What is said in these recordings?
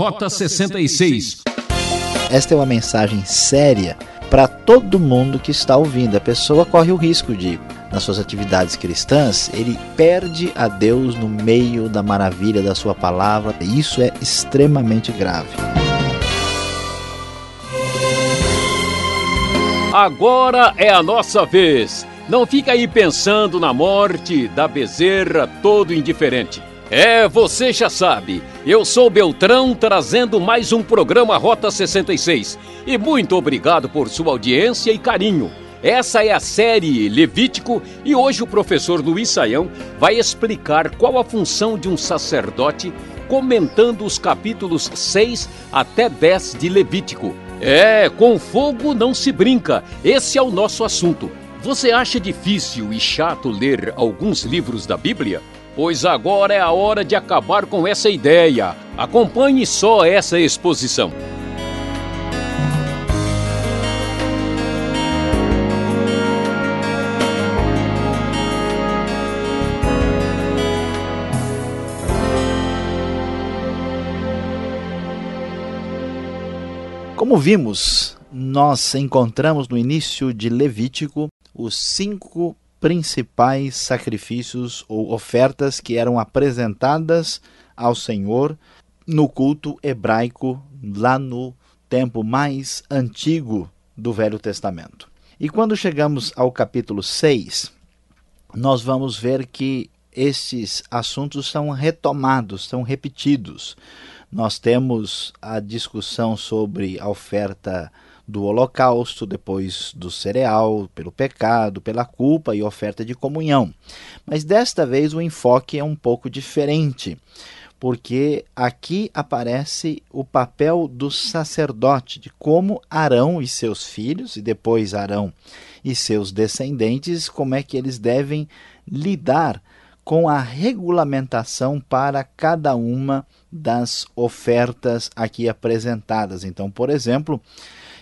Rota 66. Esta é uma mensagem séria para todo mundo que está ouvindo. A pessoa corre o risco de, nas suas atividades cristãs, ele perde a Deus no meio da maravilha da sua palavra. Isso é extremamente grave. Agora é a nossa vez. Não fica aí pensando na morte da bezerra todo indiferente. É, você já sabe. Eu sou Beltrão trazendo mais um programa Rota 66. E muito obrigado por sua audiência e carinho. Essa é a série Levítico e hoje o professor Luiz Saião vai explicar qual a função de um sacerdote comentando os capítulos 6 até 10 de Levítico. É, com fogo não se brinca. Esse é o nosso assunto. Você acha difícil e chato ler alguns livros da Bíblia? Pois agora é a hora de acabar com essa ideia. Acompanhe só essa exposição. Como vimos, nós encontramos no início de Levítico os cinco principais sacrifícios ou ofertas que eram apresentadas ao Senhor no culto hebraico lá no tempo mais antigo do Velho Testamento. E quando chegamos ao capítulo 6, nós vamos ver que esses assuntos são retomados, são repetidos. Nós temos a discussão sobre a oferta do holocausto, depois do cereal, pelo pecado, pela culpa e oferta de comunhão. Mas desta vez o enfoque é um pouco diferente, porque aqui aparece o papel do sacerdote, de como Arão e seus filhos, e depois Arão e seus descendentes, como é que eles devem lidar com a regulamentação para cada uma das ofertas aqui apresentadas. Então, por exemplo,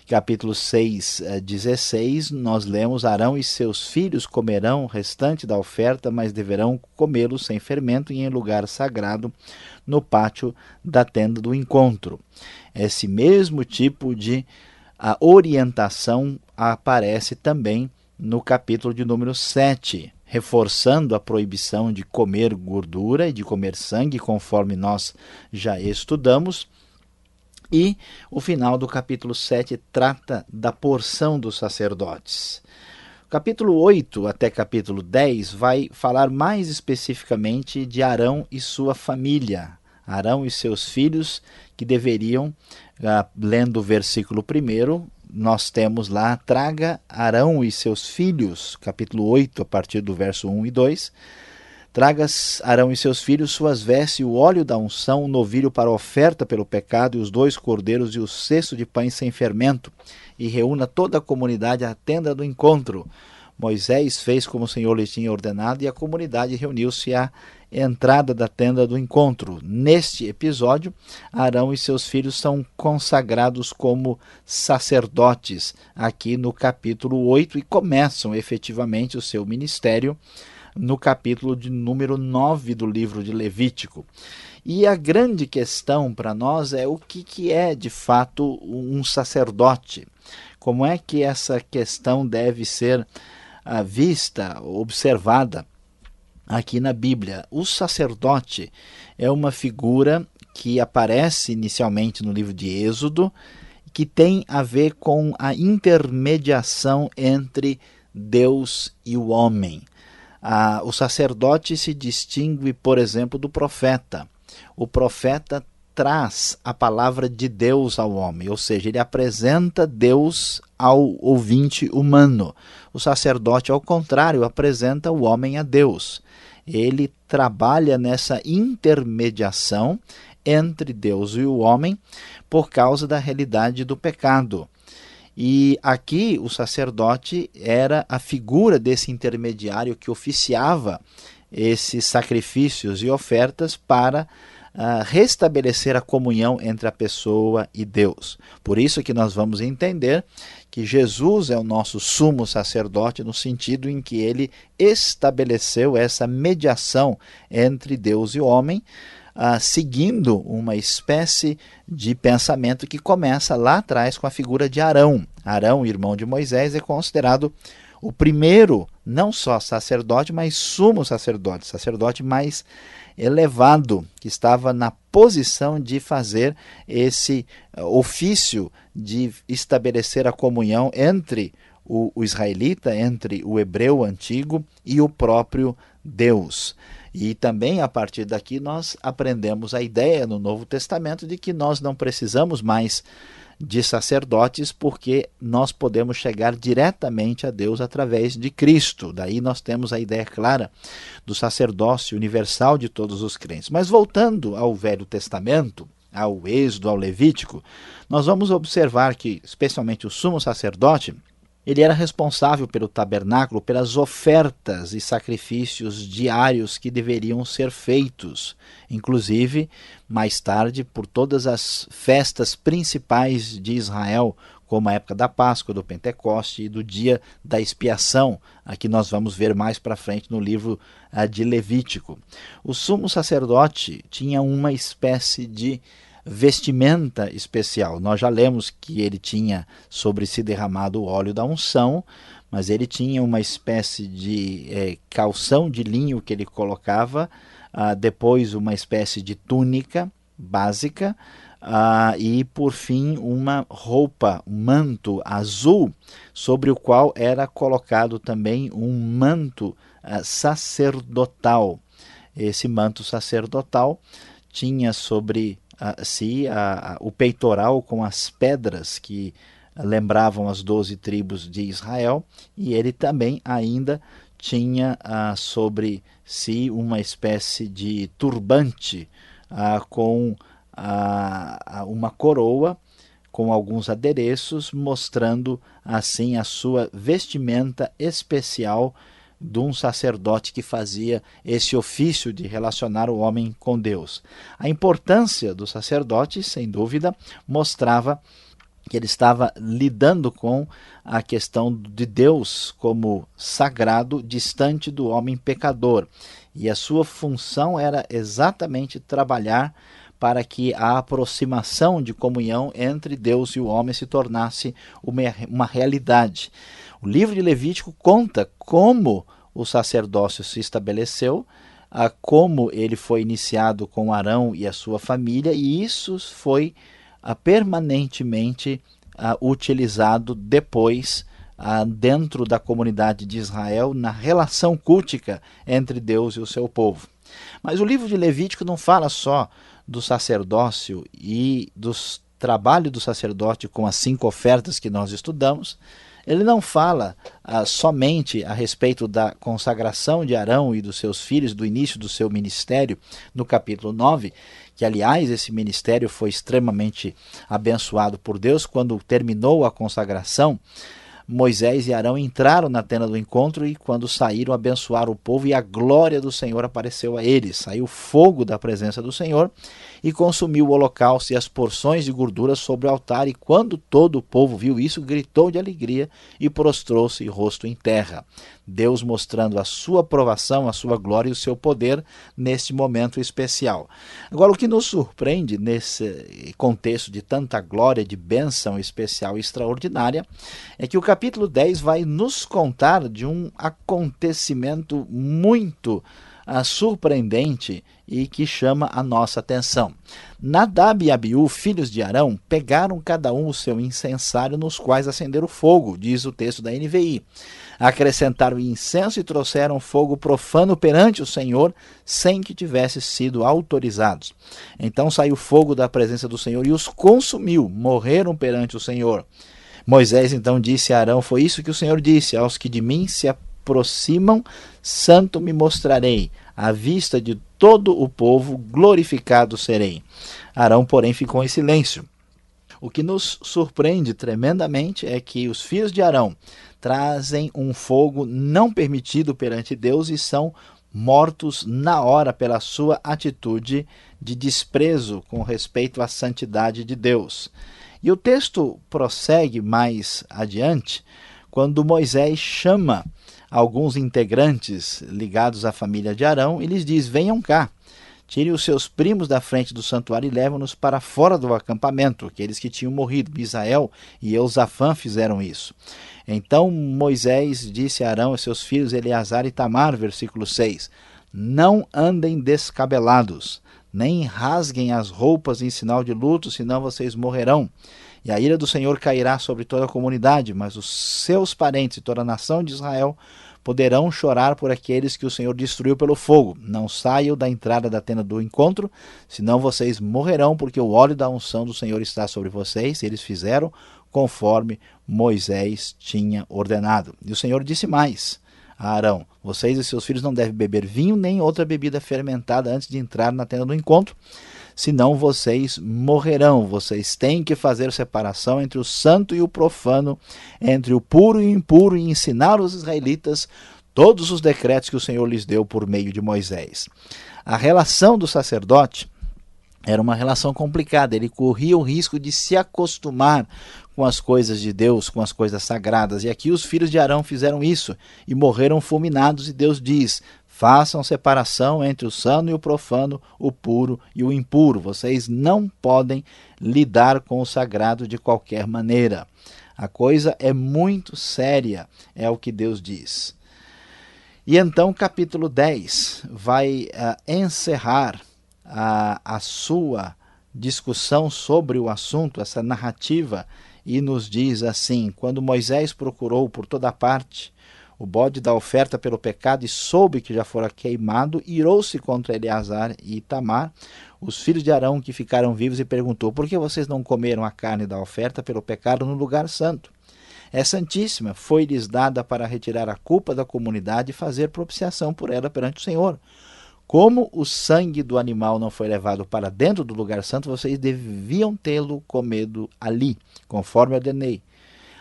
capítulo 6, 16, eh, nós lemos: Arão e seus filhos comerão o restante da oferta, mas deverão comê-lo sem fermento e em lugar sagrado no pátio da tenda do encontro. Esse mesmo tipo de a orientação aparece também no capítulo de número 7, reforçando a proibição de comer gordura e de comer sangue, conforme nós já estudamos. E o final do capítulo 7 trata da porção dos sacerdotes. Capítulo 8 até capítulo 10 vai falar mais especificamente de Arão e sua família. Arão e seus filhos que deveriam, ah, lendo o versículo 1, nós temos lá: traga Arão e seus filhos, capítulo 8, a partir do verso 1 e 2 Tragas Arão e seus filhos suas vestes e o óleo da unção, o novilho para oferta pelo pecado, e os dois cordeiros e o cesto de pães sem fermento, e reúna toda a comunidade à tenda do encontro. Moisés fez como o Senhor lhe tinha ordenado, e a comunidade reuniu-se à entrada da tenda do encontro. Neste episódio, Arão e seus filhos são consagrados como sacerdotes, aqui no capítulo 8, e começam efetivamente o seu ministério no capítulo de número 9 do livro de Levítico. E a grande questão para nós é o que, que é de fato um sacerdote. Como é que essa questão deve ser uh, vista, observada aqui na Bíblia? O sacerdote é uma figura que aparece inicialmente no livro de Êxodo, que tem a ver com a intermediação entre Deus e o homem. Ah, o sacerdote se distingue, por exemplo, do profeta. O profeta traz a palavra de Deus ao homem, ou seja, ele apresenta Deus ao ouvinte humano. O sacerdote, ao contrário, apresenta o homem a Deus. Ele trabalha nessa intermediação entre Deus e o homem por causa da realidade do pecado. E aqui o sacerdote era a figura desse intermediário que oficiava esses sacrifícios e ofertas para uh, restabelecer a comunhão entre a pessoa e Deus. Por isso que nós vamos entender que Jesus é o nosso sumo sacerdote no sentido em que ele estabeleceu essa mediação entre Deus e o homem, uh, seguindo uma espécie de pensamento que começa lá atrás com a figura de Arão. Arão, irmão de Moisés, é considerado o primeiro, não só sacerdote, mas sumo sacerdote, sacerdote mais elevado, que estava na posição de fazer esse eh, ofício de estabelecer a comunhão entre o israelita, entre o hebreu antigo e o próprio Deus. E também a partir daqui nós aprendemos a ideia no Novo Testamento de que nós não precisamos mais de sacerdotes, porque nós podemos chegar diretamente a Deus através de Cristo. Daí nós temos a ideia clara do sacerdócio universal de todos os crentes. Mas voltando ao Velho Testamento, ao Êxodo, ao Levítico, nós vamos observar que, especialmente o sumo sacerdote, ele era responsável pelo tabernáculo, pelas ofertas e sacrifícios diários que deveriam ser feitos, inclusive, mais tarde, por todas as festas principais de Israel, como a época da Páscoa, do Pentecoste e do dia da expiação, aqui nós vamos ver mais para frente no livro ah, de Levítico. O sumo sacerdote tinha uma espécie de vestimenta especial. Nós já lemos que ele tinha sobre si derramado o óleo da unção, mas ele tinha uma espécie de é, calção de linho que ele colocava, ah, depois uma espécie de túnica básica ah, e, por fim, uma roupa, um manto azul, sobre o qual era colocado também um manto ah, sacerdotal. Esse manto sacerdotal tinha sobre se a, a, o peitoral com as pedras que lembravam as doze tribos de Israel, e ele também ainda tinha ah, sobre si uma espécie de turbante ah, com ah, uma coroa com alguns adereços, mostrando assim a sua vestimenta especial de um sacerdote que fazia esse ofício de relacionar o homem com Deus. A importância do sacerdote, sem dúvida, mostrava que ele estava lidando com a questão de Deus como sagrado, distante do homem pecador. E a sua função era exatamente trabalhar para que a aproximação de comunhão entre Deus e o homem se tornasse uma, uma realidade. O livro de Levítico conta como o sacerdócio se estabeleceu, a como ele foi iniciado com Arão e a sua família, e isso foi a, permanentemente a, utilizado depois a, dentro da comunidade de Israel na relação cultica entre Deus e o seu povo. Mas o livro de Levítico não fala só do sacerdócio e dos trabalho do sacerdote com as cinco ofertas que nós estudamos, ele não fala ah, somente a respeito da consagração de Arão e dos seus filhos, do início do seu ministério, no capítulo 9, que aliás esse ministério foi extremamente abençoado por Deus quando terminou a consagração. Moisés e Arão entraram na tenda do encontro e, quando saíram, abençoaram o povo e a glória do Senhor apareceu a eles. Saiu fogo da presença do Senhor e consumiu o holocausto e as porções de gordura sobre o altar. E quando todo o povo viu isso, gritou de alegria e prostrou-se rosto em terra. Deus mostrando a sua aprovação, a sua glória e o seu poder neste momento especial. Agora, o que nos surpreende nesse contexto de tanta glória, de bênção especial e extraordinária, é que o capítulo 10 vai nos contar de um acontecimento muito surpreendente e que chama a nossa atenção. Nadab e Abiú, filhos de Arão, pegaram cada um o seu incensário nos quais acenderam fogo, diz o texto da NVI. Acrescentaram incenso e trouxeram fogo profano perante o Senhor, sem que tivesse sido autorizados. Então saiu fogo da presença do Senhor e os consumiu, morreram perante o Senhor. Moisés então disse a Arão: Foi isso que o Senhor disse: Aos que de mim se aproximam, santo me mostrarei. À vista de todo o povo, glorificado serei. Arão, porém, ficou em silêncio. O que nos surpreende tremendamente é que os filhos de Arão trazem um fogo não permitido perante Deus e são mortos na hora pela sua atitude de desprezo com respeito à santidade de Deus. E o texto prossegue mais adiante, quando Moisés chama alguns integrantes ligados à família de Arão e lhes diz: Venham cá, Tire os seus primos da frente do santuário e leva-nos para fora do acampamento, aqueles que tinham morrido. Misael e Eusafã fizeram isso. Então Moisés disse a Arão e seus filhos Eleazar e Tamar, versículo 6: Não andem descabelados, nem rasguem as roupas em sinal de luto, senão vocês morrerão. E a ira do Senhor cairá sobre toda a comunidade, mas os seus parentes e toda a nação de Israel poderão chorar por aqueles que o Senhor destruiu pelo fogo. Não saiam da entrada da tenda do encontro, senão vocês morrerão, porque o óleo da unção do Senhor está sobre vocês. Eles fizeram conforme Moisés tinha ordenado. E o Senhor disse mais a Arão: Vocês e seus filhos não devem beber vinho nem outra bebida fermentada antes de entrar na tenda do encontro senão vocês morrerão. Vocês têm que fazer separação entre o santo e o profano, entre o puro e o impuro, e ensinar os israelitas todos os decretos que o Senhor lhes deu por meio de Moisés. A relação do sacerdote era uma relação complicada, ele corria o risco de se acostumar com as coisas de Deus, com as coisas sagradas. E aqui os filhos de Arão fizeram isso e morreram fulminados, e Deus diz: Façam separação entre o sano e o profano, o puro e o impuro. Vocês não podem lidar com o sagrado de qualquer maneira. A coisa é muito séria, é o que Deus diz. E então, capítulo 10 vai uh, encerrar a sua discussão sobre o assunto, essa narrativa, e nos diz assim: quando Moisés procurou por toda parte o bode da oferta pelo pecado e soube que já fora queimado, irou-se contra Eleazar e Itamar, os filhos de Arão que ficaram vivos, e perguntou: Por que vocês não comeram a carne da oferta pelo pecado no lugar santo? É santíssima, foi-lhes dada para retirar a culpa da comunidade e fazer propiciação por ela perante o Senhor. Como o sangue do animal não foi levado para dentro do lugar santo, vocês deviam tê-lo comido ali, conforme ordenei.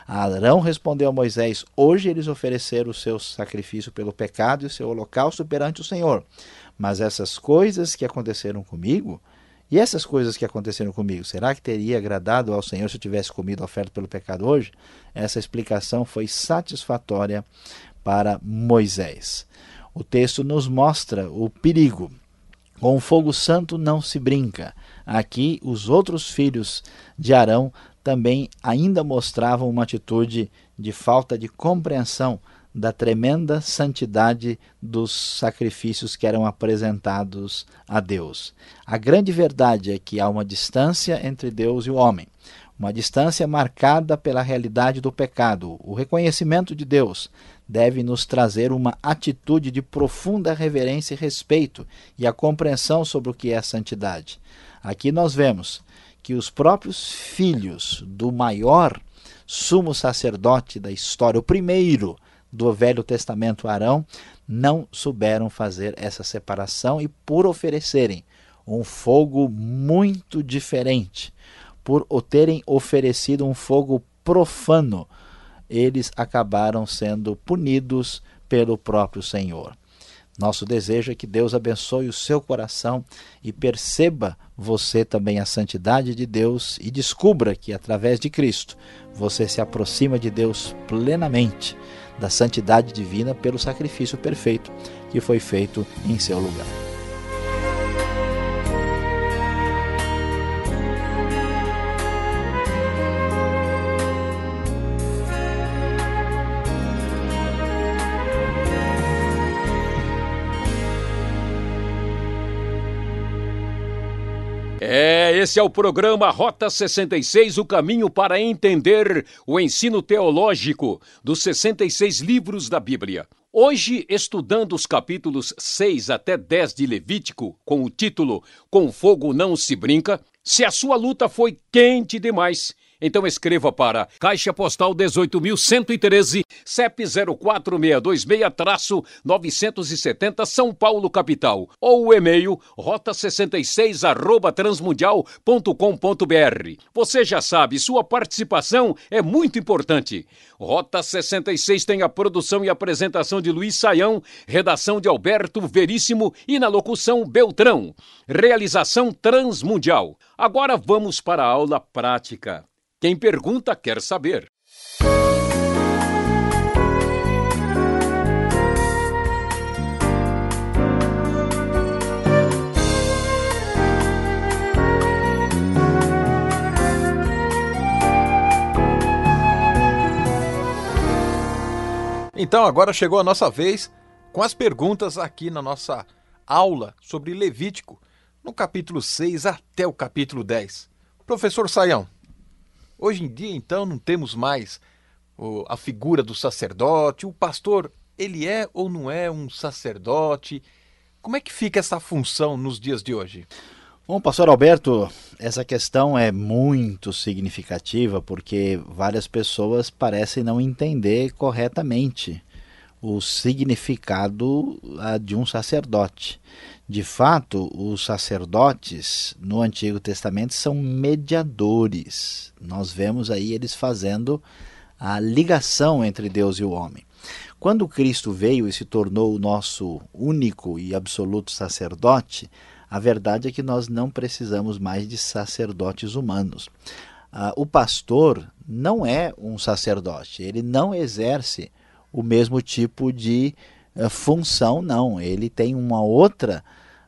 Arão respondeu a Moisés: Hoje eles ofereceram o seu sacrifício pelo pecado e o seu holocausto perante o Senhor. Mas essas coisas que aconteceram comigo, e essas coisas que aconteceram comigo, será que teria agradado ao Senhor se eu tivesse comido a oferta pelo pecado hoje? Essa explicação foi satisfatória para Moisés. O texto nos mostra o perigo. Com o fogo santo não se brinca. Aqui, os outros filhos de Arão também ainda mostravam uma atitude de falta de compreensão da tremenda santidade dos sacrifícios que eram apresentados a Deus. A grande verdade é que há uma distância entre Deus e o homem, uma distância marcada pela realidade do pecado. O reconhecimento de Deus deve nos trazer uma atitude de profunda reverência e respeito e a compreensão sobre o que é a santidade. Aqui nós vemos que os próprios filhos do maior sumo sacerdote da história, o primeiro do Velho Testamento, Arão, não souberam fazer essa separação e por oferecerem um fogo muito diferente, por terem oferecido um fogo profano, eles acabaram sendo punidos pelo próprio Senhor. Nosso desejo é que Deus abençoe o seu coração e perceba você também a santidade de Deus e descubra que através de Cristo você se aproxima de Deus plenamente, da santidade divina pelo sacrifício perfeito que foi feito em seu lugar. Esse é o programa Rota 66, o caminho para entender o ensino teológico dos 66 livros da Bíblia. Hoje, estudando os capítulos 6 até 10 de Levítico, com o título Com Fogo Não Se Brinca, se a sua luta foi quente demais então escreva para Caixa Postal 18.113, CEP 04626-970 São Paulo, capital. Ou o e-mail rota66 arroba transmundial.com.br. Você já sabe, sua participação é muito importante. Rota 66 tem a produção e apresentação de Luiz Saião, redação de Alberto Veríssimo e na locução Beltrão. Realização Transmundial. Agora vamos para a aula prática. Quem pergunta quer saber. Então agora chegou a nossa vez com as perguntas aqui na nossa aula sobre Levítico, no capítulo 6 até o capítulo 10. Professor Saião, hoje em dia então não temos mais a figura do sacerdote, o pastor, ele é ou não é um sacerdote? Como é que fica essa função nos dias de hoje? Bom, pastor Alberto, essa questão é muito significativa porque várias pessoas parecem não entender corretamente o significado uh, de um sacerdote. De fato, os sacerdotes no Antigo Testamento são mediadores. Nós vemos aí eles fazendo a ligação entre Deus e o homem. Quando Cristo veio e se tornou o nosso único e absoluto sacerdote, a verdade é que nós não precisamos mais de sacerdotes humanos. Ah, o pastor não é um sacerdote, ele não exerce o mesmo tipo de uh, função, não. Ele tem uma outra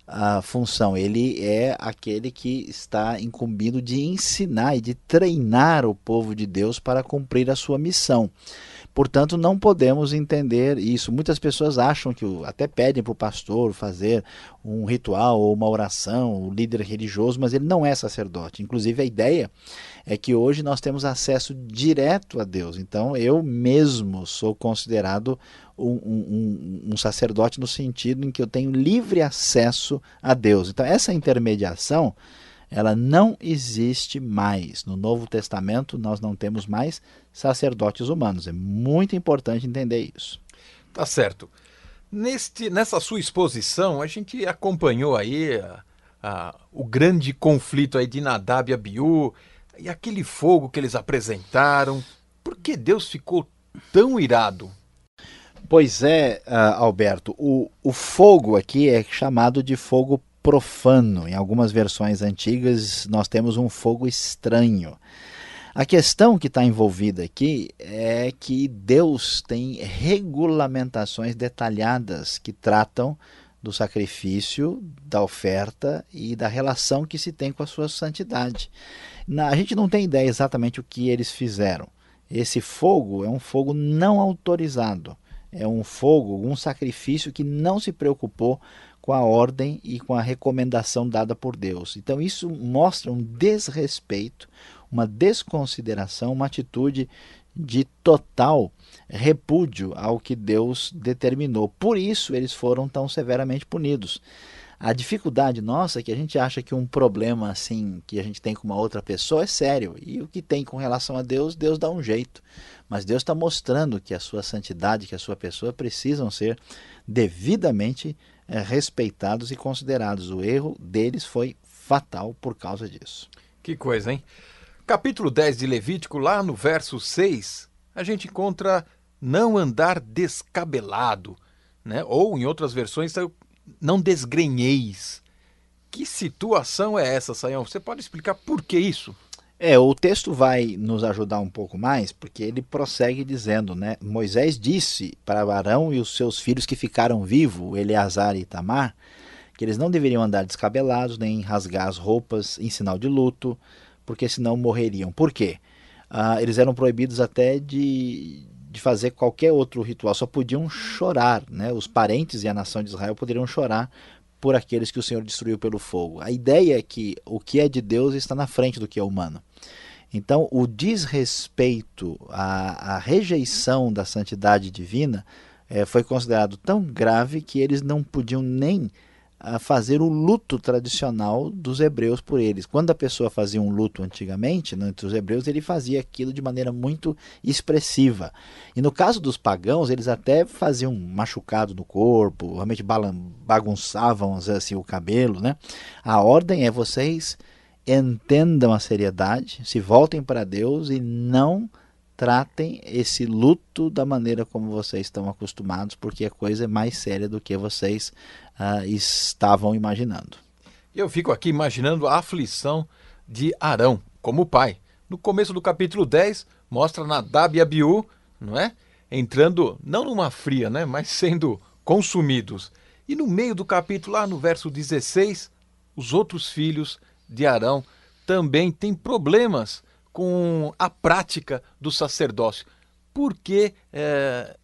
uh, função. Ele é aquele que está incumbido de ensinar e de treinar o povo de Deus para cumprir a sua missão. Portanto, não podemos entender isso. Muitas pessoas acham que até pedem para o pastor fazer um ritual ou uma oração, o líder religioso, mas ele não é sacerdote. Inclusive, a ideia é que hoje nós temos acesso direto a Deus. Então, eu mesmo sou considerado um, um, um, sacerdote no sentido em que eu tenho livre acesso a Deus. Então, essa intermediação ela não existe mais. No Novo Testamento, nós não temos mais sacerdotes humanos. É muito importante entender isso. Tá certo. Neste, nessa sua exposição, a gente acompanhou aí a, a, o grande conflito aí de Nadab e Abiú e aquele fogo que eles apresentaram. Por que Deus ficou tão irado? Pois é, uh, Alberto, o, o fogo aqui é chamado de fogo profano. Em algumas versões antigas, nós temos um fogo estranho. A questão que está envolvida aqui é que Deus tem regulamentações detalhadas que tratam do sacrifício, da oferta e da relação que se tem com a sua santidade. a gente não tem ideia exatamente o que eles fizeram. Esse fogo é um fogo não autorizado. É um fogo, um sacrifício que não se preocupou com a ordem e com a recomendação dada por Deus. Então, isso mostra um desrespeito, uma desconsideração, uma atitude de total repúdio ao que Deus determinou. Por isso, eles foram tão severamente punidos. A dificuldade nossa é que a gente acha que um problema assim que a gente tem com uma outra pessoa é sério. E o que tem com relação a Deus, Deus dá um jeito. Mas Deus está mostrando que a sua santidade, que a sua pessoa precisam ser devidamente é, respeitados e considerados. O erro deles foi fatal por causa disso. Que coisa, hein? Capítulo 10 de Levítico, lá no verso 6, a gente encontra não andar descabelado, né? ou em outras versões, não desgrenheis. Que situação é essa, Sayão? Você pode explicar por que isso? É, o texto vai nos ajudar um pouco mais, porque ele prossegue dizendo, né? Moisés disse para Arão e os seus filhos que ficaram vivos, Eleazar e Itamar, que eles não deveriam andar descabelados, nem rasgar as roupas em sinal de luto, porque senão morreriam. Por quê? Ah, eles eram proibidos até de, de fazer qualquer outro ritual, só podiam chorar, né? Os parentes e a nação de Israel poderiam chorar por aqueles que o Senhor destruiu pelo fogo. A ideia é que o que é de Deus está na frente do que é humano. Então, o desrespeito, a, a rejeição da santidade divina é, foi considerado tão grave que eles não podiam nem a fazer o luto tradicional dos hebreus por eles. Quando a pessoa fazia um luto antigamente, né, entre os hebreus, ele fazia aquilo de maneira muito expressiva. E no caso dos pagãos, eles até faziam um machucado no corpo, realmente bagunçavam assim, o cabelo. Né? A ordem é vocês entendam a seriedade, se voltem para Deus e não tratem esse luto da maneira como vocês estão acostumados, porque a coisa é mais séria do que vocês uh, estavam imaginando. Eu fico aqui imaginando a aflição de Arão como pai. No começo do capítulo 10, mostra Nadab e Abiú, não é? Entrando não numa fria, né, mas sendo consumidos. E no meio do capítulo, lá no verso 16, os outros filhos de Arão também têm problemas com a prática do sacerdócio. Por que é,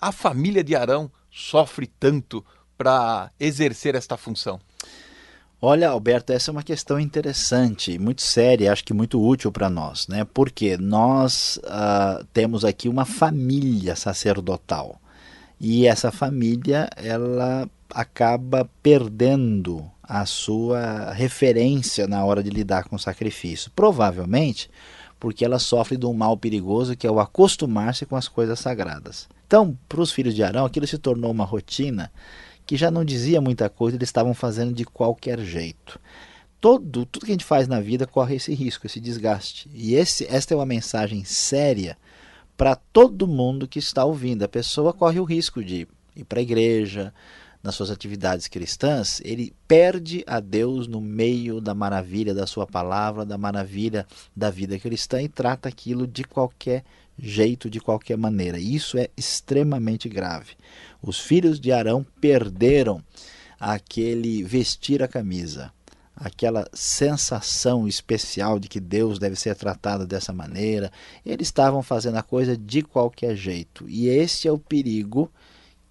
a família de Arão sofre tanto para exercer esta função? Olha, Alberto, essa é uma questão interessante, muito séria, acho que muito útil para nós, né? Porque nós uh, temos aqui uma família sacerdotal e essa família ela acaba perdendo a sua referência na hora de lidar com o sacrifício, provavelmente porque ela sofre de um mal perigoso que é o acostumar-se com as coisas sagradas. Então, para os filhos de Arão, aquilo se tornou uma rotina que já não dizia muita coisa, eles estavam fazendo de qualquer jeito. Todo, tudo que a gente faz na vida corre esse risco, esse desgaste. E esse, esta é uma mensagem séria para todo mundo que está ouvindo. A pessoa corre o risco de ir para a igreja, nas suas atividades cristãs, ele perde a Deus no meio da maravilha da sua palavra, da maravilha da vida cristã e trata aquilo de qualquer jeito, de qualquer maneira. Isso é extremamente grave. Os filhos de Arão perderam aquele vestir a camisa, aquela sensação especial de que Deus deve ser tratado dessa maneira. Eles estavam fazendo a coisa de qualquer jeito. E esse é o perigo,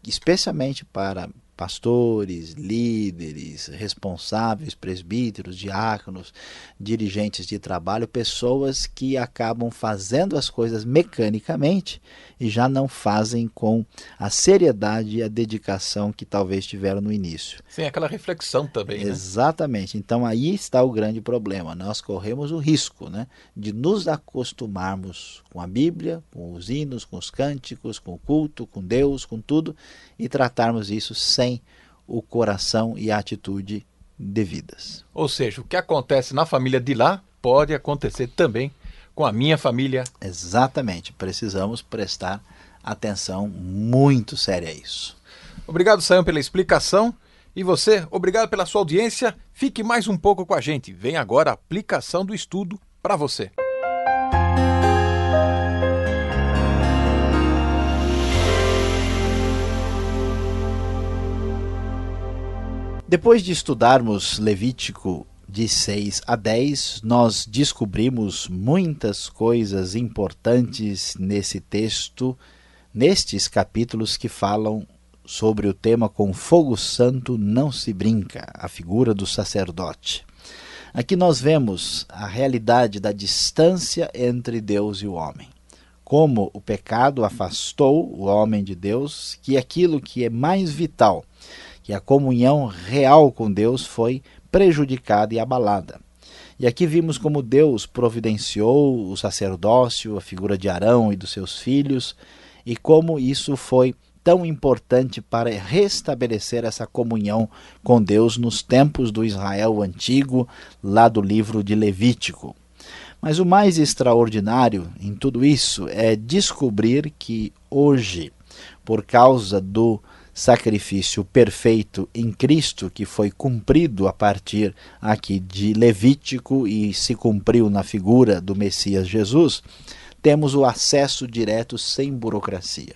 especialmente para pastores, líderes, responsáveis, presbíteros, diáconos, dirigentes de trabalho, pessoas que acabam fazendo as coisas mecanicamente e já não fazem com a seriedade e a dedicação que talvez tiveram no início. Sem aquela reflexão também. Né? Exatamente. Então aí está o grande problema. Nós corremos o risco né, de nos acostumarmos com a Bíblia, com os hinos, com os cânticos, com o culto, com Deus, com tudo, e tratarmos isso sem o coração e a atitude devidas. Ou seja, o que acontece na família de lá pode acontecer também com a minha família. Exatamente. Precisamos prestar atenção muito séria a isso. Obrigado, Sayão, pela explicação. E você, obrigado pela sua audiência. Fique mais um pouco com a gente. Vem agora a aplicação do estudo para você. Depois de estudarmos Levítico de 6 a 10, nós descobrimos muitas coisas importantes nesse texto, nestes capítulos que falam sobre o tema com fogo santo não se brinca, a figura do sacerdote. Aqui nós vemos a realidade da distância entre Deus e o homem. Como o pecado afastou o homem de Deus, que aquilo que é mais vital, que a comunhão real com Deus foi prejudicada e abalada. E aqui vimos como Deus providenciou o sacerdócio, a figura de Arão e dos seus filhos, e como isso foi tão importante para restabelecer essa comunhão com Deus nos tempos do Israel antigo, lá do livro de Levítico. Mas o mais extraordinário em tudo isso é descobrir que hoje, por causa do sacrifício perfeito em Cristo, que foi cumprido a partir aqui de Levítico e se cumpriu na figura do Messias Jesus, temos o acesso direto sem burocracia.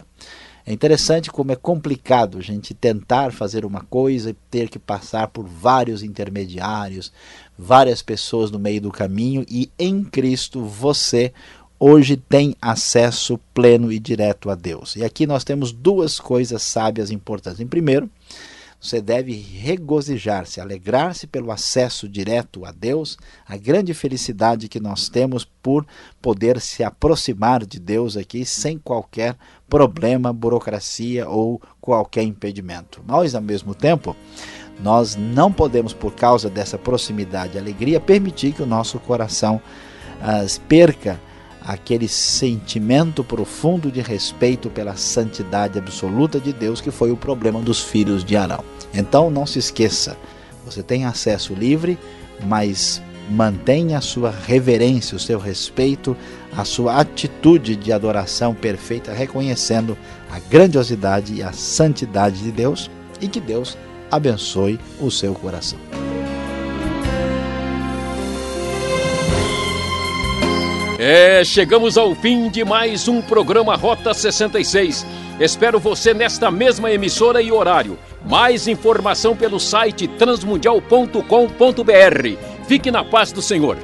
É interessante como é complicado a gente tentar fazer uma coisa e ter que passar por vários intermediários, várias pessoas no meio do caminho, e em Cristo você hoje tem acesso pleno e direto a Deus. E aqui nós temos duas coisas sábias importantes. Em primeiro, você deve regozijar-se, alegrar-se pelo acesso direto a Deus, a grande felicidade que nós temos por poder se aproximar de Deus aqui sem qualquer problema, burocracia ou qualquer impedimento. Mas, ao mesmo tempo, nós não podemos, por causa dessa proximidade e alegria, permitir que o nosso coração as perca aquele sentimento profundo de respeito pela santidade absoluta de Deus, que foi o problema dos filhos de Arão. Então não se esqueça, você tem acesso livre, mas mantenha a sua reverência, o seu respeito, a sua atitude de adoração perfeita, reconhecendo a grandiosidade e a santidade de Deus e que Deus abençoe o seu coração. É, chegamos ao fim de mais um programa Rota 66. Espero você nesta mesma emissora e horário. Mais informação pelo site transmundial.com.br. Fique na paz do Senhor.